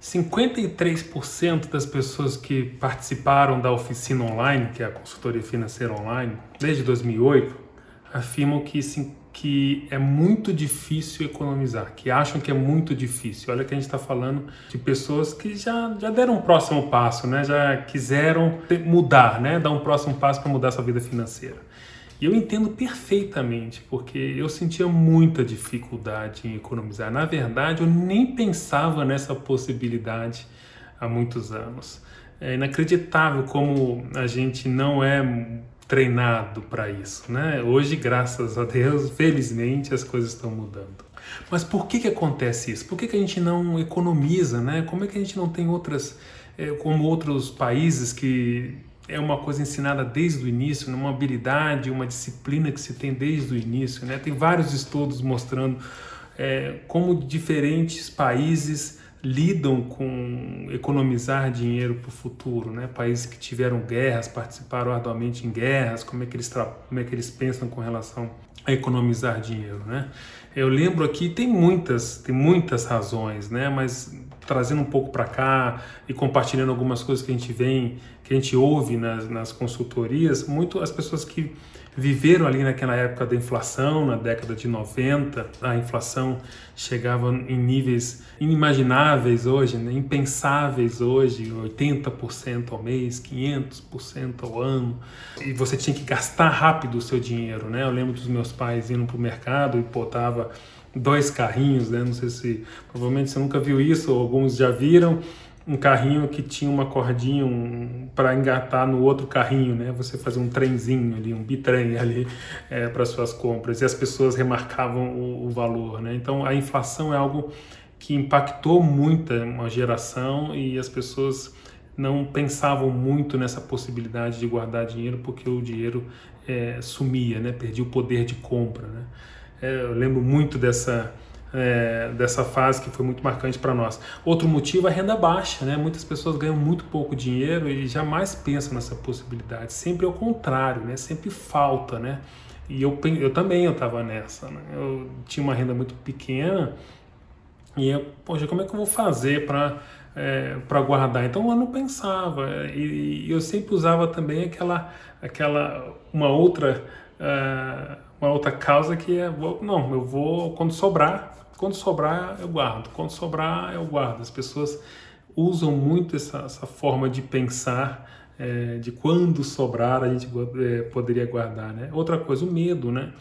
53% das pessoas que participaram da oficina online, que é a consultoria financeira online, desde 2008, afirmam que, que é muito difícil economizar, que acham que é muito difícil. Olha que a gente está falando de pessoas que já, já deram um próximo passo, né? já quiseram mudar, né? dar um próximo passo para mudar sua vida financeira. E eu entendo perfeitamente, porque eu sentia muita dificuldade em economizar. Na verdade, eu nem pensava nessa possibilidade há muitos anos. É inacreditável como a gente não é treinado para isso, né? Hoje, graças a Deus, felizmente as coisas estão mudando. Mas por que que acontece isso? Por que que a gente não economiza, né? Como é que a gente não tem outras, é, como outros países que é uma coisa ensinada desde o início, uma habilidade, uma disciplina que se tem desde o início. Né? Tem vários estudos mostrando é, como diferentes países lidam com economizar dinheiro para o futuro, né? Países que tiveram guerras, participaram arduamente em guerras, como é que eles como é que eles pensam com relação a economizar dinheiro, né? Eu lembro aqui tem muitas tem muitas razões, né? Mas trazendo um pouco para cá e compartilhando algumas coisas que a gente vem, que a gente ouve nas, nas consultorias, muito as pessoas que viveram ali naquela época da inflação, na década de 90, a inflação chegava em níveis inimagináveis hoje, né? impensáveis hoje, 80% ao mês, 500% ao ano, e você tinha que gastar rápido o seu dinheiro, né? Eu lembro dos meus pais indo para o mercado e botava dois carrinhos, né? Não sei se provavelmente você nunca viu isso, ou alguns já viram um carrinho que tinha uma cordinha um, para engatar no outro carrinho, né? Você fazia um trenzinho ali, um bitrem ali é, para suas compras e as pessoas remarcavam o, o, valor, né? Então a inflação é algo que impactou muito uma geração e as pessoas não pensavam muito nessa possibilidade de guardar dinheiro porque o dinheiro é, sumia, né? Perdia o poder de compra, né? É, eu lembro muito dessa, é, dessa fase que foi muito marcante para nós. Outro motivo é a renda baixa, né? Muitas pessoas ganham muito pouco dinheiro e jamais pensam nessa possibilidade. Sempre é o contrário, né? Sempre falta, né? E eu, eu também eu estava nessa. Né? Eu tinha uma renda muito pequena e eu, poxa, como é que eu vou fazer para é, para guardar? Então eu não pensava e, e, eu sempre usava também aquela aquela uma outra uh, uma outra causa que é, não, eu vou, quando sobrar, quando sobrar eu guardo, quando sobrar eu guardo. As pessoas usam muito essa, essa forma de pensar é, de quando sobrar a gente é, poderia guardar, né? Outra coisa, o medo, né?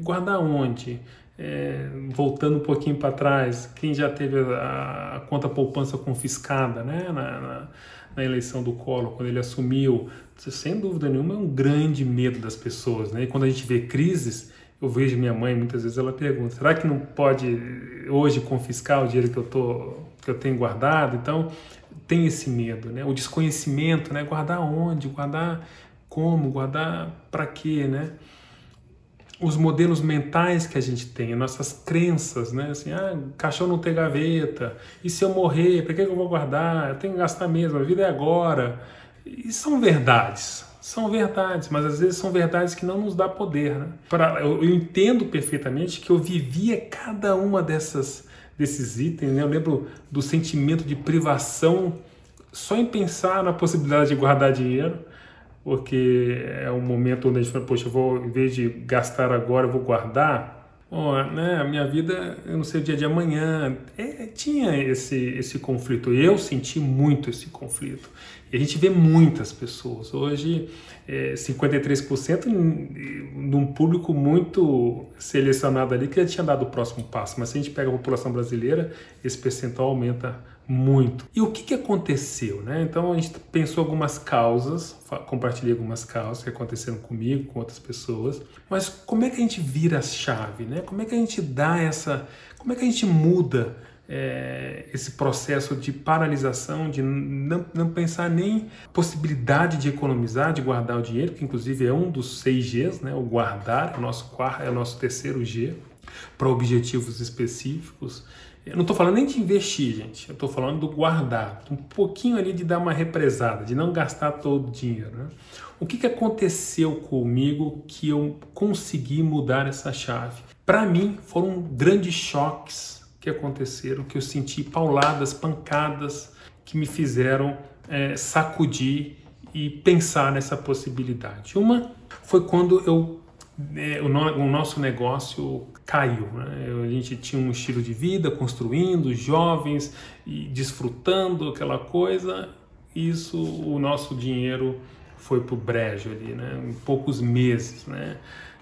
Guardar onde? É, voltando um pouquinho para trás, quem já teve a, a conta poupança confiscada, né? Na, na, na eleição do Collor, quando ele assumiu, sem dúvida nenhuma é um grande medo das pessoas, né? E quando a gente vê crises, eu vejo minha mãe muitas vezes ela pergunta: será que não pode hoje confiscar o dinheiro que eu tô que eu tenho guardado? Então tem esse medo, né? O desconhecimento, né? Guardar onde? Guardar como? Guardar para quê, né? Os modelos mentais que a gente tem, nossas crenças, né? Assim, ah, caixão não tem gaveta, e se eu morrer, para que eu vou guardar? Eu tenho que gastar mesmo, a vida é agora. E são verdades, são verdades, mas às vezes são verdades que não nos dá poder, né? Pra, eu, eu entendo perfeitamente que eu vivia cada uma dessas desses itens, né? Eu lembro do sentimento de privação só em pensar na possibilidade de guardar dinheiro porque é um momento onde a gente fala, poxa, vou, em vez de gastar agora, eu vou guardar. Bom, né, a minha vida, eu não sei o dia de amanhã. É, tinha esse, esse conflito. Eu senti muito esse conflito. E a gente vê muitas pessoas. Hoje, é, 53% num público muito selecionado ali que já tinha dado o próximo passo. Mas se a gente pega a população brasileira, esse percentual aumenta muito. E o que, que aconteceu? Né? Então a gente pensou algumas causas, compartilhei algumas causas que aconteceram comigo, com outras pessoas, mas como é que a gente vira a chave? Né? Como é que a gente dá essa. Como é que a gente muda é, esse processo de paralisação, de não, não pensar nem possibilidade de economizar, de guardar o dinheiro, que inclusive é um dos seis Gs, né? o guardar é o nosso quarto, é o nosso terceiro G, para objetivos específicos. Eu não estou falando nem de investir, gente. Eu estou falando do guardar. Um pouquinho ali de dar uma represada, de não gastar todo o dinheiro. Né? O que, que aconteceu comigo que eu consegui mudar essa chave? Para mim, foram grandes choques que aconteceram, que eu senti pauladas, pancadas que me fizeram é, sacudir e pensar nessa possibilidade. Uma foi quando eu o, no, o, nosso negócio caiu. Né? A gente tinha um estilo de vida construindo, jovens e desfrutando aquela coisa. Isso, o nosso dinheiro foi para o brejo ali, né? em poucos meses. Né?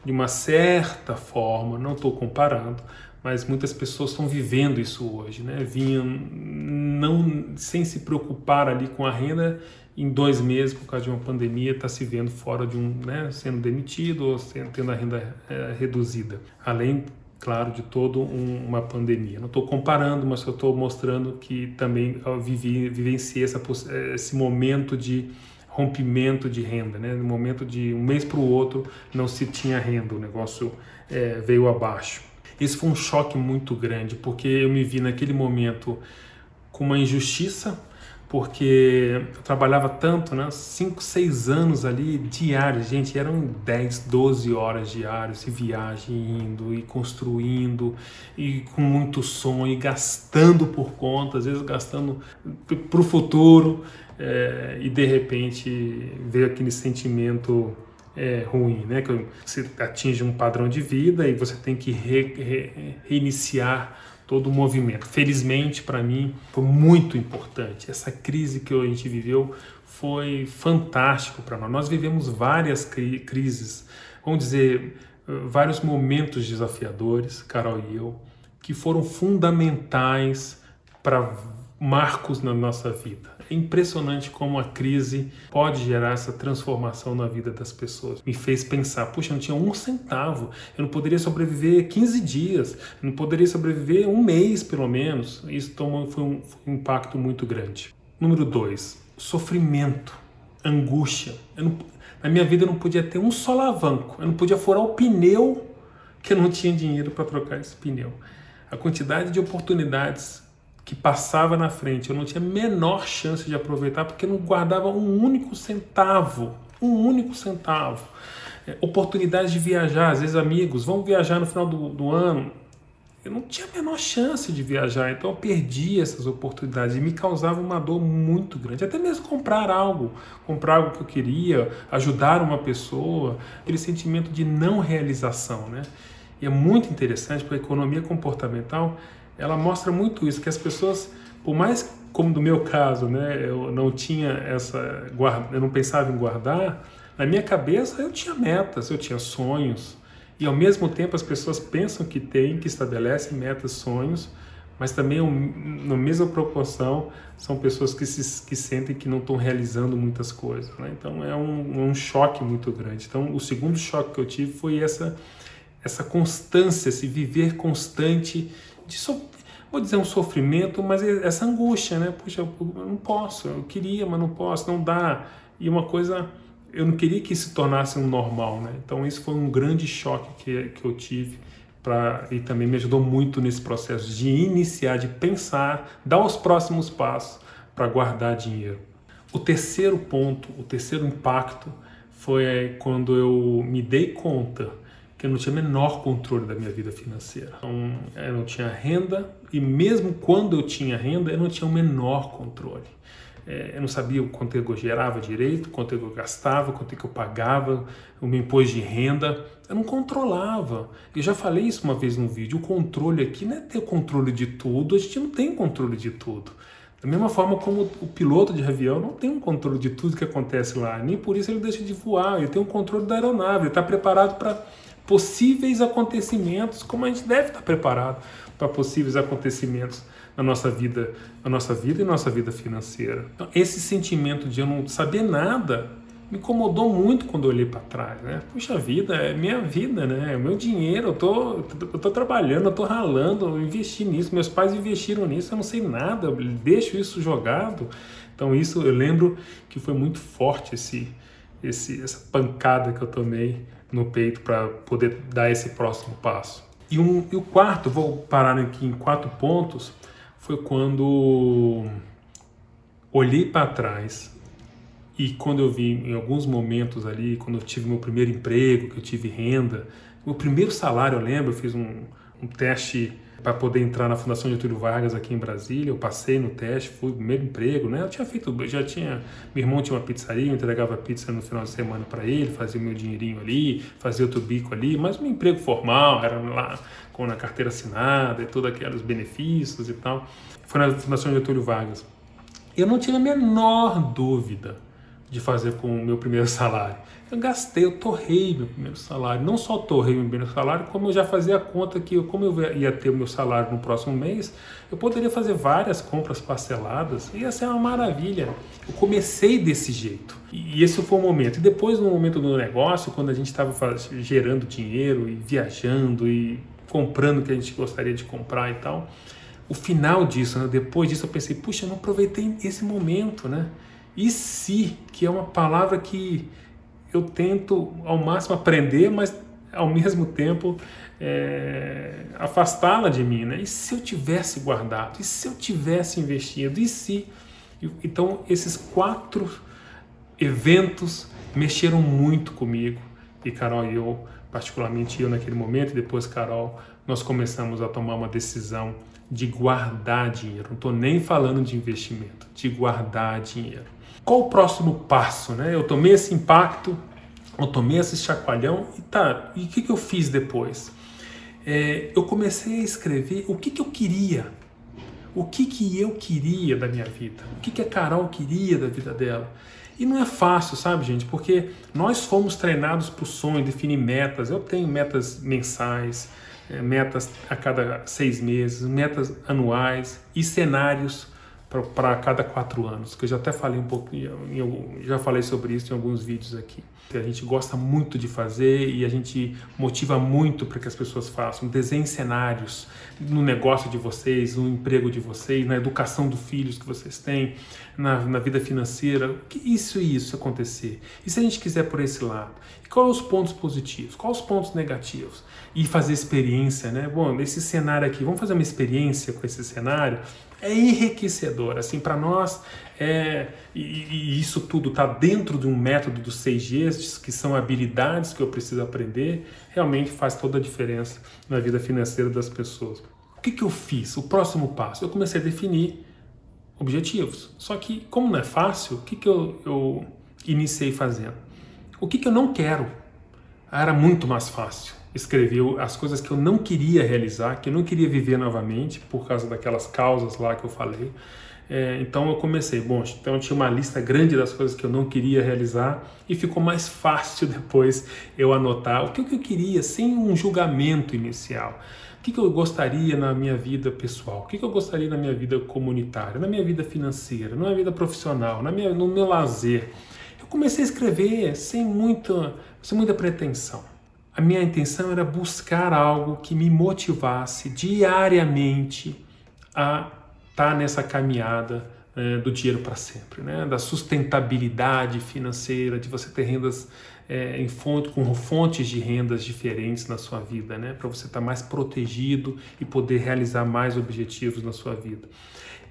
De uma certa forma, não estou comparando, mas muitas pessoas estão vivendo isso hoje, né? Vinham não sem se preocupar ali com a renda, em dois meses por causa de uma pandemia está se vendo fora de um, né, sendo demitido ou sendo, tendo a renda é, reduzida, além claro de toda um, uma pandemia. Não estou comparando, mas eu estou mostrando que também vivi, vivenciei essa, esse momento de rompimento de renda, né? No momento de um mês para o outro não se tinha renda, o negócio é, veio abaixo. Isso foi um choque muito grande, porque eu me vi naquele momento com uma injustiça, porque eu trabalhava tanto, né? 5, 6 anos ali diários, gente, eram 10, 12 horas diárias, e viagem indo e construindo e com muito sonho e gastando por conta, às vezes gastando para o futuro é, e de repente veio aquele sentimento é, ruim, né? Que você atinge um padrão de vida e você tem que re, re, reiniciar todo o movimento. Felizmente, para mim, foi muito importante. Essa crise que a gente viveu foi fantástico para nós. Nós vivemos várias cri crises, vamos dizer, vários momentos desafiadores, Carol e eu, que foram fundamentais para marcos na nossa vida. É impressionante como a crise pode gerar essa transformação na vida das pessoas. Me fez pensar, puxa, eu não tinha um centavo, eu não poderia sobreviver 15 dias, eu não poderia sobreviver um mês pelo menos. Isso tomou, foi, um, foi um impacto muito grande. Número dois, sofrimento, angústia. Não, na minha vida eu não podia ter um só alavanco, eu não podia furar o pneu que eu não tinha dinheiro para trocar esse pneu. A quantidade de oportunidades que passava na frente, eu não tinha menor chance de aproveitar porque não guardava um único centavo, um único centavo. É, de viajar, às vezes amigos, vão viajar no final do, do ano. Eu não tinha a menor chance de viajar, então eu perdi essas oportunidades e me causava uma dor muito grande. Até mesmo comprar algo, comprar algo que eu queria, ajudar uma pessoa, aquele sentimento de não realização, né? E é muito interessante porque a economia comportamental ela mostra muito isso, que as pessoas, por mais como do meu caso, né, eu não tinha essa, eu não pensava em guardar, na minha cabeça eu tinha metas, eu tinha sonhos, e ao mesmo tempo as pessoas pensam que tem, que estabelecem metas, sonhos, mas também na mesma proporção são pessoas que se que sentem que não estão realizando muitas coisas, né? então é um, um choque muito grande. Então o segundo choque que eu tive foi essa essa constância, esse viver constante de so, vou dizer um sofrimento, mas essa angústia, né? Puxa, eu não posso, eu queria, mas não posso, não dá. E uma coisa, eu não queria que se tornasse um normal, né? Então isso foi um grande choque que, que eu tive para e também me ajudou muito nesse processo de iniciar, de pensar, dar os próximos passos para guardar dinheiro. O terceiro ponto, o terceiro impacto foi quando eu me dei conta que eu não tinha menor controle da minha vida financeira. Então, eu não tinha renda e mesmo quando eu tinha renda, eu não tinha o menor controle. É, eu não sabia quanto eu gerava direito, quanto eu gastava, quanto eu pagava, o meu imposto de renda. Eu não controlava. Eu já falei isso uma vez no vídeo. O controle aqui não é ter controle de tudo, a gente não tem controle de tudo. Da mesma forma como o piloto de avião não tem um controle de tudo que acontece lá, nem por isso ele deixa de voar, ele tem um controle da aeronave, ele está preparado para possíveis acontecimentos, como a gente deve estar preparado para possíveis acontecimentos na nossa vida, na nossa vida e nossa vida financeira. Então, esse sentimento de eu não saber nada me incomodou muito quando eu olhei para trás, né? Puxa vida, é minha vida, né? É meu dinheiro, eu tô, eu tô trabalhando, eu tô ralando, eu investi nisso, meus pais investiram nisso, eu não sei nada, eu deixo isso jogado. Então isso eu lembro que foi muito forte esse, esse essa pancada que eu tomei no peito para poder dar esse próximo passo. E, um, e o quarto, vou parar aqui em quatro pontos, foi quando olhei para trás e quando eu vi em alguns momentos ali, quando eu tive meu primeiro emprego, que eu tive renda, o primeiro salário, eu lembro, eu fiz um, um teste para poder entrar na Fundação Getúlio Vargas aqui em Brasília. Eu passei no teste, fui primeiro emprego, né? Eu tinha feito, já tinha, meu irmão tinha uma pizzaria, eu entregava pizza no final de semana para ele, fazia meu dinheirinho ali, fazia outro bico ali, mas um emprego formal, era lá com a carteira assinada e todos aqueles benefícios e tal. Foi na Fundação Getúlio Vargas. Eu não tinha a menor dúvida de fazer com o meu primeiro salário. Eu gastei, eu torrei meu primeiro salário. Não só torrei meu primeiro salário, como eu já fazia a conta que, como eu ia ter o meu salário no próximo mês, eu poderia fazer várias compras parceladas. Ia ser uma maravilha. Eu comecei desse jeito. E esse foi o momento. E depois, no momento do negócio, quando a gente estava gerando dinheiro e viajando e comprando o que a gente gostaria de comprar e tal, o final disso, né? depois disso, eu pensei, puxa, eu não aproveitei esse momento, né? E se, que é uma palavra que eu tento ao máximo aprender, mas ao mesmo tempo é, afastá-la de mim, né? E se eu tivesse guardado? E se eu tivesse investido? E se? Então, esses quatro eventos mexeram muito comigo. E Carol e eu, particularmente eu naquele momento, e depois Carol, nós começamos a tomar uma decisão de guardar dinheiro. Não estou nem falando de investimento, de guardar dinheiro. Qual o próximo passo? Né? Eu tomei esse impacto, eu tomei esse chacoalhão e tá. E o que, que eu fiz depois? É, eu comecei a escrever o que, que eu queria. O que, que eu queria da minha vida? O que, que a Carol queria da vida dela? E não é fácil, sabe, gente? Porque nós fomos treinados para o sonho, definir metas. Eu tenho metas mensais, é, metas a cada seis meses, metas anuais e cenários para cada quatro anos, que eu já até falei um pouco, já falei sobre isso em alguns vídeos aqui. A gente gosta muito de fazer e a gente motiva muito para que as pessoas façam. Desenhem cenários no negócio de vocês, no emprego de vocês, na educação dos filhos que vocês têm, na, na vida financeira. Isso e isso acontecer. E se a gente quiser por esse lado? E quais os pontos positivos? Quais os pontos negativos? E fazer experiência, né? Bom, esse cenário aqui, vamos fazer uma experiência com esse cenário é enriquecedor. Assim, para nós, é, e, e isso tudo está dentro de um método dos seis Gs, que são habilidades que eu preciso aprender, realmente faz toda a diferença na vida financeira das pessoas. O que, que eu fiz? O próximo passo? Eu comecei a definir objetivos. Só que, como não é fácil, o que, que eu, eu iniciei fazendo? O que, que eu não quero? Era muito mais fácil escreveu as coisas que eu não queria realizar, que eu não queria viver novamente por causa daquelas causas lá que eu falei. É, então eu comecei, bom, então eu tinha uma lista grande das coisas que eu não queria realizar e ficou mais fácil depois eu anotar o que, eu queria sem um julgamento inicial. O que, eu gostaria na minha vida pessoal? O que, eu gostaria na minha vida comunitária, na minha vida financeira, na minha vida profissional, na minha, no meu lazer? Eu comecei a escrever sem muita, sem muita pretensão a minha intenção era buscar algo que me motivasse diariamente a estar tá nessa caminhada é, do dinheiro para sempre, né? da sustentabilidade financeira, de você ter rendas é, em fonte, com fontes de rendas diferentes na sua vida, né? para você estar tá mais protegido e poder realizar mais objetivos na sua vida.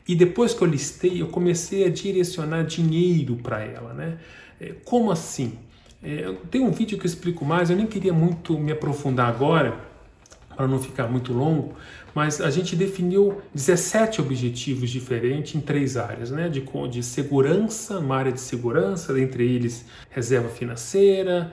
E depois que eu listei, eu comecei a direcionar dinheiro para ela. Né? É, como assim? É, tem um vídeo que eu explico mais, eu nem queria muito me aprofundar agora, para não ficar muito longo, mas a gente definiu 17 objetivos diferentes em três áreas, né? De, de segurança, uma área de segurança, entre eles reserva financeira,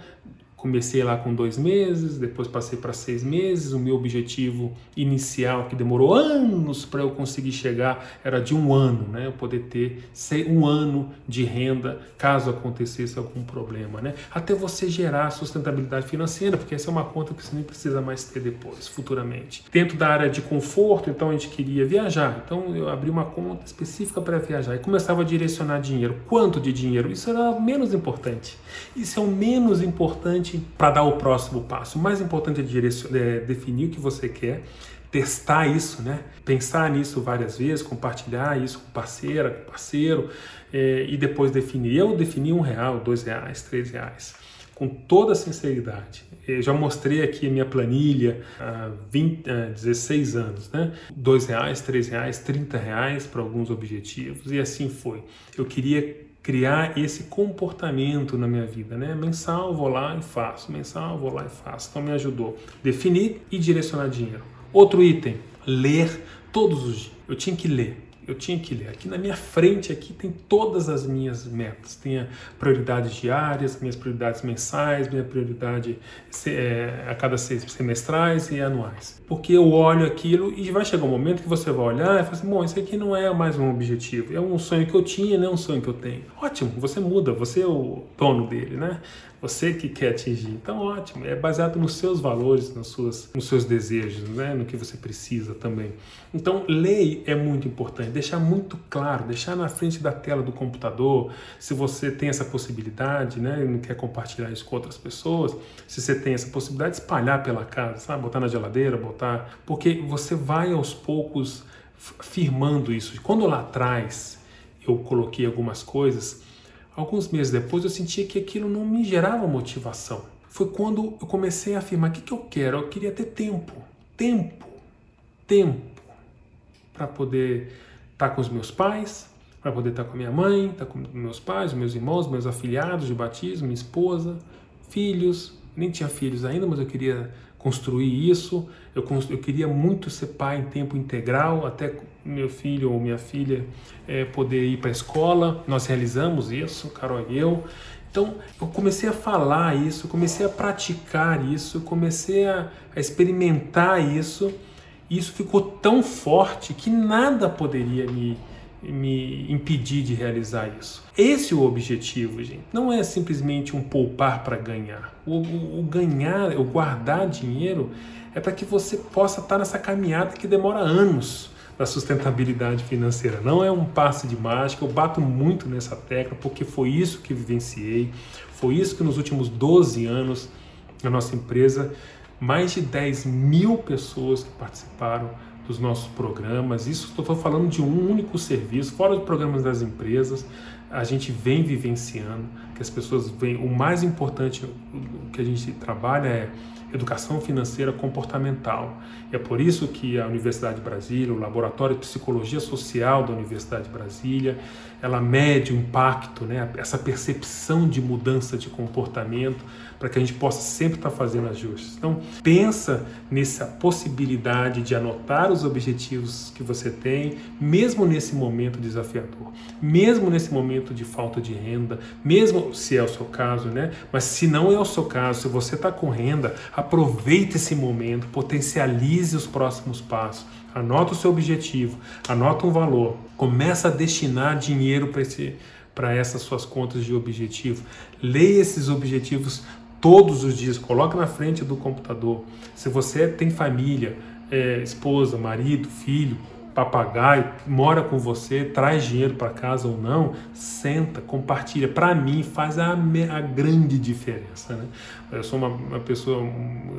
Comecei lá com dois meses, depois passei para seis meses. O meu objetivo inicial, que demorou anos para eu conseguir chegar, era de um ano, né? Eu poder ter um ano de renda caso acontecesse algum problema, né? Até você gerar sustentabilidade financeira, porque essa é uma conta que você nem precisa mais ter depois, futuramente. Dentro da área de conforto, então a gente queria viajar, então eu abri uma conta específica para viajar e começava a direcionar dinheiro. Quanto de dinheiro? Isso era menos importante. Isso é o menos importante importante para dar o próximo passo. O mais importante é, é definir o que você quer, testar isso, né? Pensar nisso várias vezes, compartilhar isso com parceira, com parceiro é, e depois definir. Eu defini um real, dois reais, três reais, com toda sinceridade. Eu já mostrei aqui a minha planilha há 20, há 16 anos, né? Dois reais, três reais, trinta reais para alguns objetivos e assim foi. Eu queria criar esse comportamento na minha vida, né? Mensal, vou lá e faço, mensal, vou lá e faço. Então me ajudou definir e direcionar dinheiro. Outro item, ler todos os dias. Eu tinha que ler eu tinha que ler. Aqui na minha frente aqui tem todas as minhas metas. Tem prioridades diárias, minhas prioridades mensais, minha prioridade é, a cada seis semestrais e anuais. Porque eu olho aquilo e vai chegar um momento que você vai olhar e fala assim, bom, isso aqui não é mais um objetivo, é um sonho que eu tinha, não é um sonho que eu tenho. Ótimo, você muda, você é o dono dele, né? Você que quer atingir. Então, ótimo. É baseado nos seus valores, nos, suas, nos seus desejos, né? no que você precisa também. Então, lei é muito importante. Deixar muito claro, deixar na frente da tela do computador, se você tem essa possibilidade, né? E não quer compartilhar isso com outras pessoas, se você tem essa possibilidade, espalhar pela casa, sabe? Botar na geladeira, botar. Porque você vai aos poucos firmando isso. Quando lá atrás eu coloquei algumas coisas Alguns meses depois eu sentia que aquilo não me gerava motivação. Foi quando eu comecei a afirmar: o que, que eu quero? Eu queria ter tempo. Tempo. Tempo. Para poder estar tá com os meus pais, para poder estar tá com a minha mãe, estar tá com meus pais, meus irmãos, meus afilhados de batismo, minha esposa, filhos. Nem tinha filhos ainda, mas eu queria construir isso. Eu, eu queria muito ser pai em tempo integral, até meu filho ou minha filha é, poder ir para a escola. Nós realizamos isso, Carol e eu. Então eu comecei a falar isso, comecei a praticar isso, comecei a, a experimentar isso. Isso ficou tão forte que nada poderia me, me impedir de realizar isso. Esse é o objetivo, gente. Não é simplesmente um poupar para ganhar. O, o, o, ganhar, o guardar dinheiro é para que você possa estar nessa caminhada que demora anos da sustentabilidade financeira. Não é um passe de mágica, eu bato muito nessa tecla porque foi isso que vivenciei, foi isso que nos últimos 12 anos a nossa empresa, mais de 10 mil pessoas que participaram dos nossos programas. Isso estou falando de um único serviço, fora dos programas das empresas, a gente vem vivenciando, que as pessoas vêm. O mais importante que a gente trabalha é educação financeira comportamental. E é por isso que a Universidade de Brasília, o Laboratório de Psicologia Social da Universidade de Brasília, ela mede o impacto, né, essa percepção de mudança de comportamento, para que a gente possa sempre estar fazendo ajustes. Então, pensa nessa possibilidade de anotar os objetivos que você tem, mesmo nesse momento desafiador, mesmo nesse momento de falta de renda, mesmo se é o seu caso, né? Mas se não é o seu caso, se você está com renda, aproveite esse momento, potencialize os próximos passos. Anota o seu objetivo, anota um valor, começa a destinar dinheiro para esse para essas suas contas de objetivo. Leia esses objetivos todos os dias, coloque na frente do computador. Se você tem família, é, esposa, marido, filho, papagaio, mora com você, traz dinheiro para casa ou não, senta, compartilha. Para mim faz a, a, grande diferença. Né? Eu sou uma, uma pessoa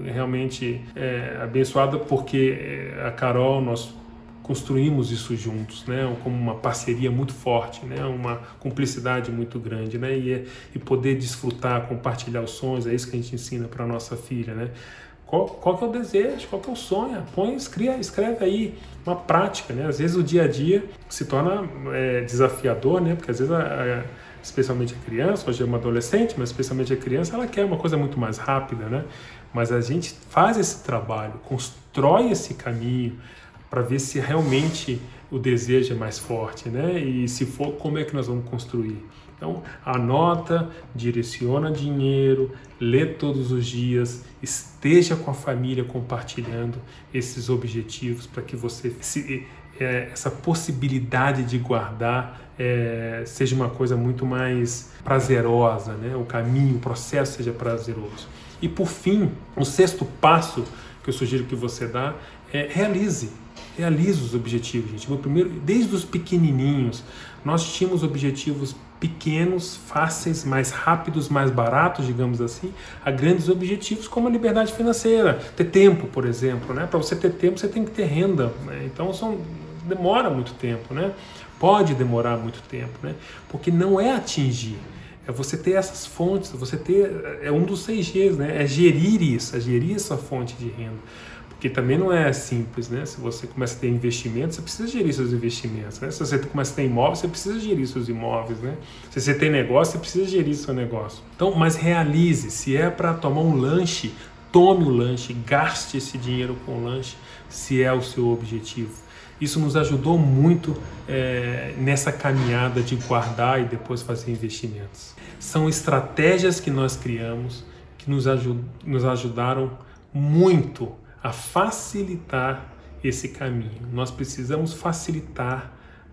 realmente é, abençoada porque é, a Carol, nós construímos isso juntos, né? Como uma parceria muito forte, né? Uma cumplicidade muito grande, né? E, é, e poder desfrutar, compartilhar os sonhos, é isso que a gente ensina para nossa filha, né? Qual, qual que é o desejo, qual que é o sonho? Põe, escreve, escreve aí uma prática, né? Às vezes o dia a dia se torna é, desafiador, né? Porque às vezes, a, a, especialmente a criança, hoje é uma adolescente, mas especialmente a criança, ela quer uma coisa muito mais rápida, né? Mas a gente faz esse trabalho, constrói esse caminho para ver se realmente o desejo é mais forte, né? E se for, como é que nós vamos construir? Então, anota, direciona dinheiro, lê todos os dias, esteja com a família compartilhando esses objetivos para que você se, é, essa possibilidade de guardar é, seja uma coisa muito mais prazerosa, né? O caminho, o processo seja prazeroso. E por fim, o sexto passo que eu sugiro que você dá é realize realize os objetivos, gente. Meu primeiro, desde os pequenininhos, nós tínhamos objetivos pequenos, fáceis, mais rápidos, mais baratos, digamos assim, a grandes objetivos como a liberdade financeira, ter tempo, por exemplo, né? Para você ter tempo, você tem que ter renda, né? Então são demora muito tempo, né? Pode demorar muito tempo, né? Porque não é atingir, é você ter essas fontes, você ter é um dos seis Gs, né? É gerir isso, é gerir essa fonte de renda que também não é simples, né? Se você começa a ter investimentos, você precisa gerir seus investimentos, né? Se você começa a ter imóveis, você precisa gerir seus imóveis, né? Se você tem negócio, você precisa gerir seu negócio. Então, mas realize, se é para tomar um lanche, tome o lanche, gaste esse dinheiro com o lanche, se é o seu objetivo. Isso nos ajudou muito é, nessa caminhada de guardar e depois fazer investimentos. São estratégias que nós criamos que nos, ajud nos ajudaram muito a facilitar esse caminho. Nós precisamos facilitar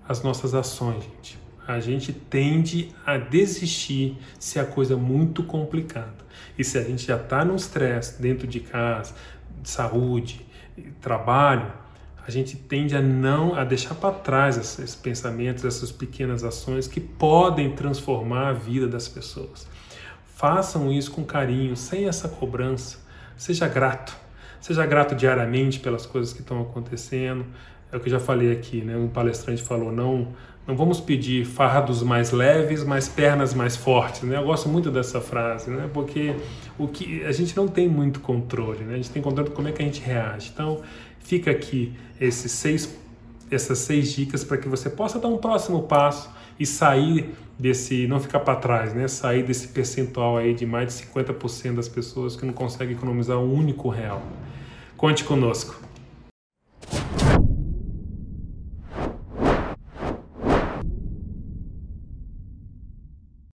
as nossas ações, gente. A gente tende a desistir se a coisa é muito complicada. E se a gente já está no estresse dentro de casa, de saúde, trabalho, a gente tende a não a deixar para trás esses pensamentos, essas pequenas ações que podem transformar a vida das pessoas. Façam isso com carinho, sem essa cobrança. Seja grato. Seja grato diariamente pelas coisas que estão acontecendo. É o que eu já falei aqui, né? Um palestrante falou: não, não vamos pedir fardos mais leves, mas pernas mais fortes, né? Eu gosto muito dessa frase, né? Porque o que a gente não tem muito controle, né? A gente tem controle de como é que a gente reage. Então, fica aqui esses seis, essas seis dicas para que você possa dar um próximo passo e sair desse, não ficar para trás, né? Sair desse percentual aí de mais de 50% das pessoas que não conseguem economizar um único real. Conte conosco.